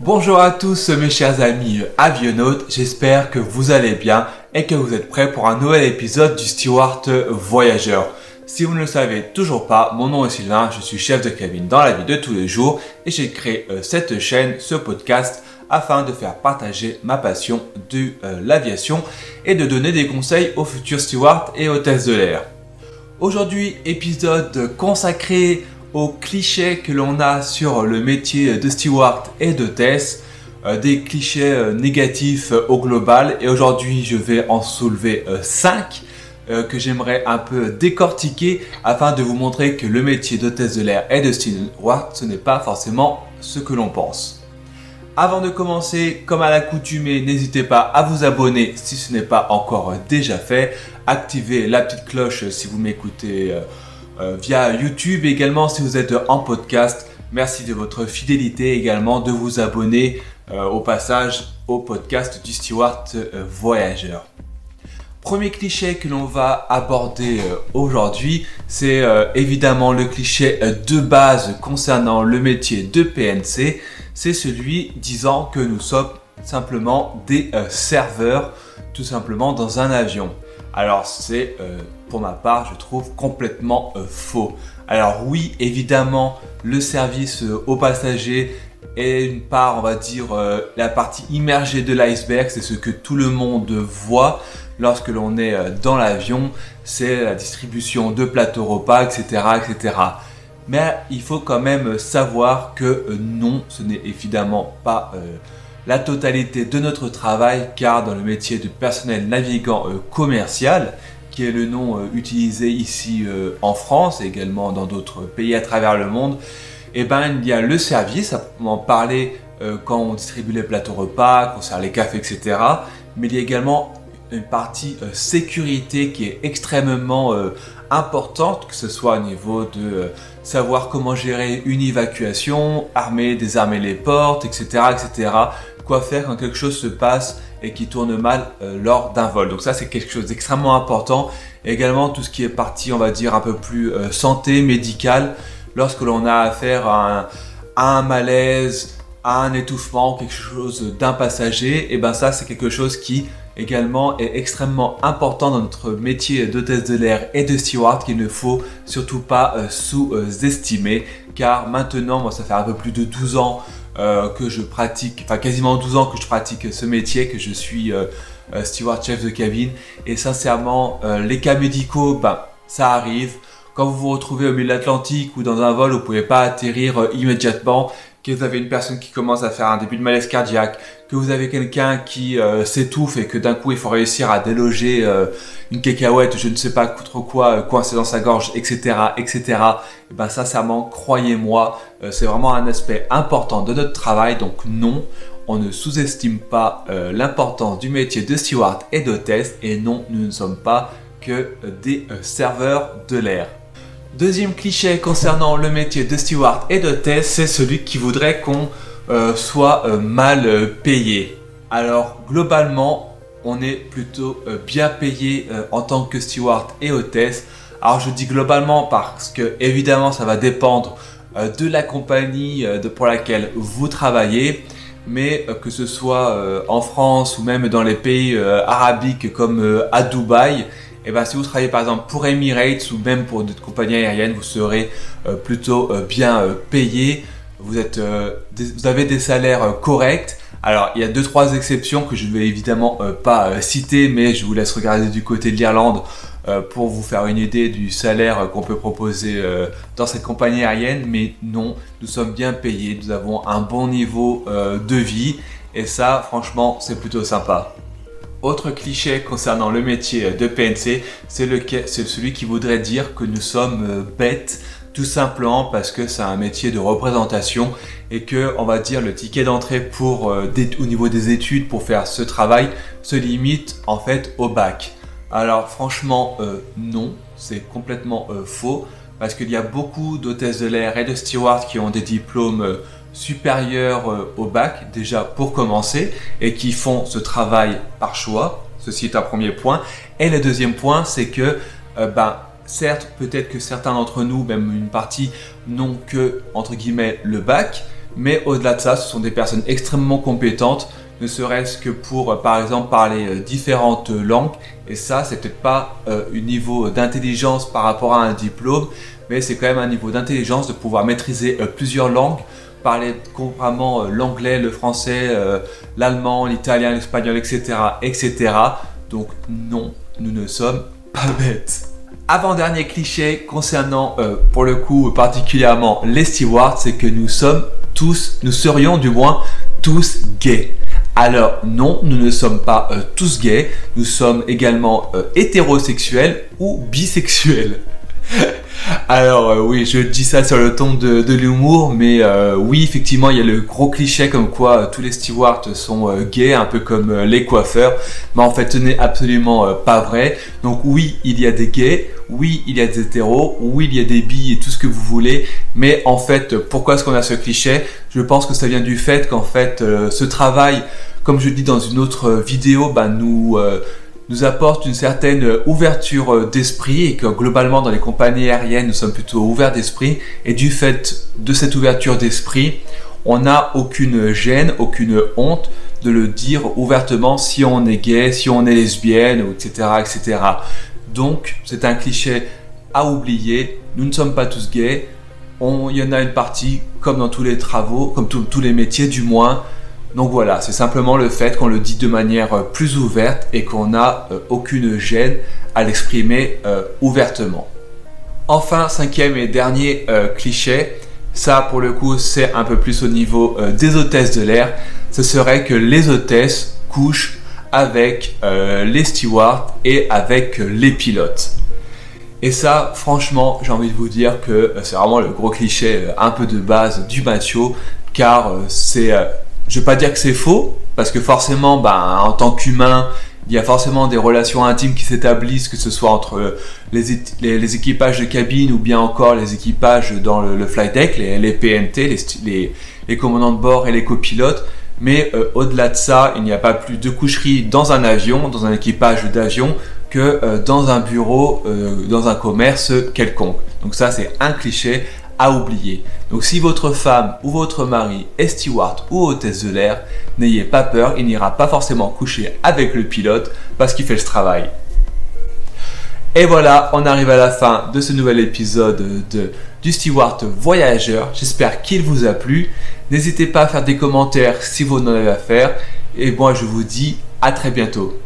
Bonjour à tous mes chers amis avionautes, j'espère que vous allez bien et que vous êtes prêts pour un nouvel épisode du Steward Voyageur. Si vous ne le savez toujours pas, mon nom est Sylvain, je suis chef de cabine dans la vie de tous les jours et j'ai créé euh, cette chaîne, ce podcast afin de faire partager ma passion de euh, l'aviation et de donner des conseils aux futurs stewards et hôtesses de l'air. Aujourd'hui, épisode consacré aux clichés que l'on a sur le métier de steward et d'hôtesse, euh, des clichés euh, négatifs au global. Et aujourd'hui, je vais en soulever 5 que j'aimerais un peu décortiquer afin de vous montrer que le métier d'hôtesse de l'air et de steward, ce n'est pas forcément ce que l'on pense. Avant de commencer, comme à l'accoutumée, n'hésitez pas à vous abonner si ce n'est pas encore déjà fait. Activez la petite cloche si vous m'écoutez euh, euh, via YouTube. Également si vous êtes en podcast. Merci de votre fidélité également de vous abonner euh, au passage au podcast du Steward Voyageur. Premier cliché que l'on va aborder aujourd'hui, c'est évidemment le cliché de base concernant le métier de PNC c'est celui disant que nous sommes simplement des euh, serveurs, tout simplement dans un avion. Alors c'est, euh, pour ma part, je trouve complètement euh, faux. Alors oui, évidemment, le service aux passagers est une part, on va dire, la partie immergée de l'iceberg, c'est ce que tout le monde voit lorsque l'on est dans l'avion, c'est la distribution de plateaux repas, etc., etc. Mais il faut quand même savoir que euh, non, ce n'est évidemment pas euh, la totalité de notre travail, car dans le métier de personnel navigant euh, commercial, qui est le nom utilisé ici en France et également dans d'autres pays à travers le monde, eh ben, il y a le service, à en parler quand on distribue les plateaux repas, quand on sert les cafés, etc. Mais il y a également une partie sécurité qui est extrêmement importante, que ce soit au niveau de euh, savoir comment gérer une évacuation, armer, désarmer les portes, etc., etc. Quoi faire quand quelque chose se passe et qui tourne mal euh, lors d'un vol. Donc ça, c'est quelque chose d'extrêmement important. également, tout ce qui est partie, on va dire, un peu plus euh, santé, médicale, lorsque l'on a affaire à un, malaise, à un étouffement, quelque chose d'un passager, et ben ça, c'est quelque chose qui également est extrêmement important dans notre métier d'hôtesse de l'air et de steward qu'il ne faut surtout pas euh, sous-estimer car maintenant moi ça fait un peu plus de 12 ans euh, que je pratique, enfin quasiment 12 ans que je pratique ce métier, que je suis euh, steward chef de cabine. Et sincèrement les cas médicaux ben ça arrive. Quand vous vous retrouvez au milieu de l'Atlantique ou dans un vol, vous ne pouvez pas atterrir immédiatement que vous avez une personne qui commence à faire un début de malaise cardiaque, que vous avez quelqu'un qui euh, s'étouffe et que d'un coup il faut réussir à déloger euh, une cacahuète, je ne sais pas trop quoi, euh, coincé dans sa gorge, etc., etc. Et ben sincèrement, croyez-moi, c'est vraiment un aspect important de notre travail. Donc non, on ne sous-estime pas l'importance du métier de steward et d'hôtesse. Et non, nous ne sommes pas que des serveurs de l'air. Deuxième cliché concernant le métier de steward et d'hôtesse, c'est celui qui voudrait qu'on euh, soit euh, mal euh, payé. Alors globalement, on est plutôt bien payé en tant que steward et hôtesse. Alors je dis globalement parce que évidemment ça va dépendre de la compagnie pour laquelle vous travaillez mais que ce soit en France ou même dans les pays arabiques comme à Dubaï, et eh ben, si vous travaillez par exemple pour Emirates ou même pour d'autres compagnies aériennes, vous serez euh, plutôt euh, bien euh, payé. Vous, êtes, vous avez des salaires corrects. Alors, il y a deux trois exceptions que je ne vais évidemment pas citer, mais je vous laisse regarder du côté de l'Irlande pour vous faire une idée du salaire qu'on peut proposer dans cette compagnie aérienne. Mais non, nous sommes bien payés, nous avons un bon niveau de vie et ça, franchement, c'est plutôt sympa. Autre cliché concernant le métier de PNC, c'est celui qui voudrait dire que nous sommes euh, bêtes tout simplement parce que c'est un métier de représentation et que on va dire le ticket d'entrée pour euh, au niveau des études pour faire ce travail se limite en fait au bac. Alors franchement euh, non, c'est complètement faux parce qu'il y a beaucoup d'hôtesses de l'air et de stewards qui ont des diplômes supérieurs euh, au bac, déjà pour commencer, et qui font ce travail par choix. Ceci est un premier point. Et le deuxième point, c'est que, euh, ben, certes, peut-être que certains d'entre nous, même une partie, n'ont que, entre guillemets, le bac, Mais au-delà de ça, ce sont des personnes extrêmement compétentes, ne serait-ce que pour, euh, par exemple, parler euh, différentes langues. Et ça, c'est peut-être pas un niveau d'intelligence par rapport à un diplôme, mais c'est quand même un niveau d'intelligence de pouvoir maîtriser plusieurs langues, parler couramment l'anglais, le français, l'allemand, l'italien, l'espagnol, etc., etc. Donc non, nous ne sommes pas bêtes. Avant-dernier cliché concernant, euh, pour le coup, particulièrement les stewards, c'est que nous sommes tous, nous serions du moins tous gays. Alors non, nous ne sommes pas euh, tous gays, nous sommes également euh, hétérosexuels ou bisexuels. Alors euh, oui, je dis ça sur le ton de, l'humour, mais euh, oui, effectivement, il y a le gros cliché comme quoi euh, tous les stewards sont gays, un peu comme les coiffeurs, mais en fait, ce n'est absolument pas vrai. Donc oui, il y a des gays, oui, il y a des hétéros, oui, il y a des billes et tout ce que vous voulez, mais en fait, pourquoi est-ce qu'on a ce cliché? Je pense que ça vient du fait qu'en fait, ce travail, comme je dis dans une autre vidéo, bah, nous nous apporte une certaine ouverture euh, d'esprit et que globalement dans les compagnies aériennes nous sommes plutôt ouverts d'esprit et du fait de cette ouverture d'esprit on n'a aucune gêne, aucune honte de le dire ouvertement si on est gay, si on est lesbienne, etc. etc. Donc c'est un cliché à oublier, nous ne sommes pas tous gays, il y en a une partie comme dans tous les travaux, comme tous les métiers du moins, donc voilà, c'est simplement le fait qu'on le dit de manière euh, plus ouverte et qu'on n'a euh, aucune gêne à l'exprimer euh, ouvertement. Enfin, cinquième et dernier cliché, ça pour le coup c'est un peu plus au niveau des hôtesses de l'air, ce serait que les hôtesses couchent avec les stewards et avec les pilotes. Et ça, franchement, j'ai envie de vous dire que c'est vraiment le gros cliché un peu de base du macho, car c'est je vais pas dire que c'est faux, parce que forcément, ben, en tant qu'humain, il y a forcément des relations intimes qui s'établissent, que ce soit entre les, les, équipages de cabine ou bien encore les équipages dans le, flight deck, les, PNT, les, commandants de bord et les copilotes. Mais euh, au-delà de ça, il n'y a pas plus de coucherie dans un avion, dans un équipage d'avion, que euh, dans un bureau, euh, dans un commerce quelconque. Donc ça, c'est un cliché à oublier. Donc si votre femme ou votre mari est steward ou hôtesse de l'air, n'ayez pas peur, il n'ira pas forcément coucher avec le pilote parce qu'il fait ce travail. Et voilà, on arrive à la fin de ce nouvel épisode de, du Steward Voyageur. J'espère qu'il vous a plu. N'hésitez pas à faire des commentaires si vous en avez à faire. Et moi, je vous dis à très bientôt.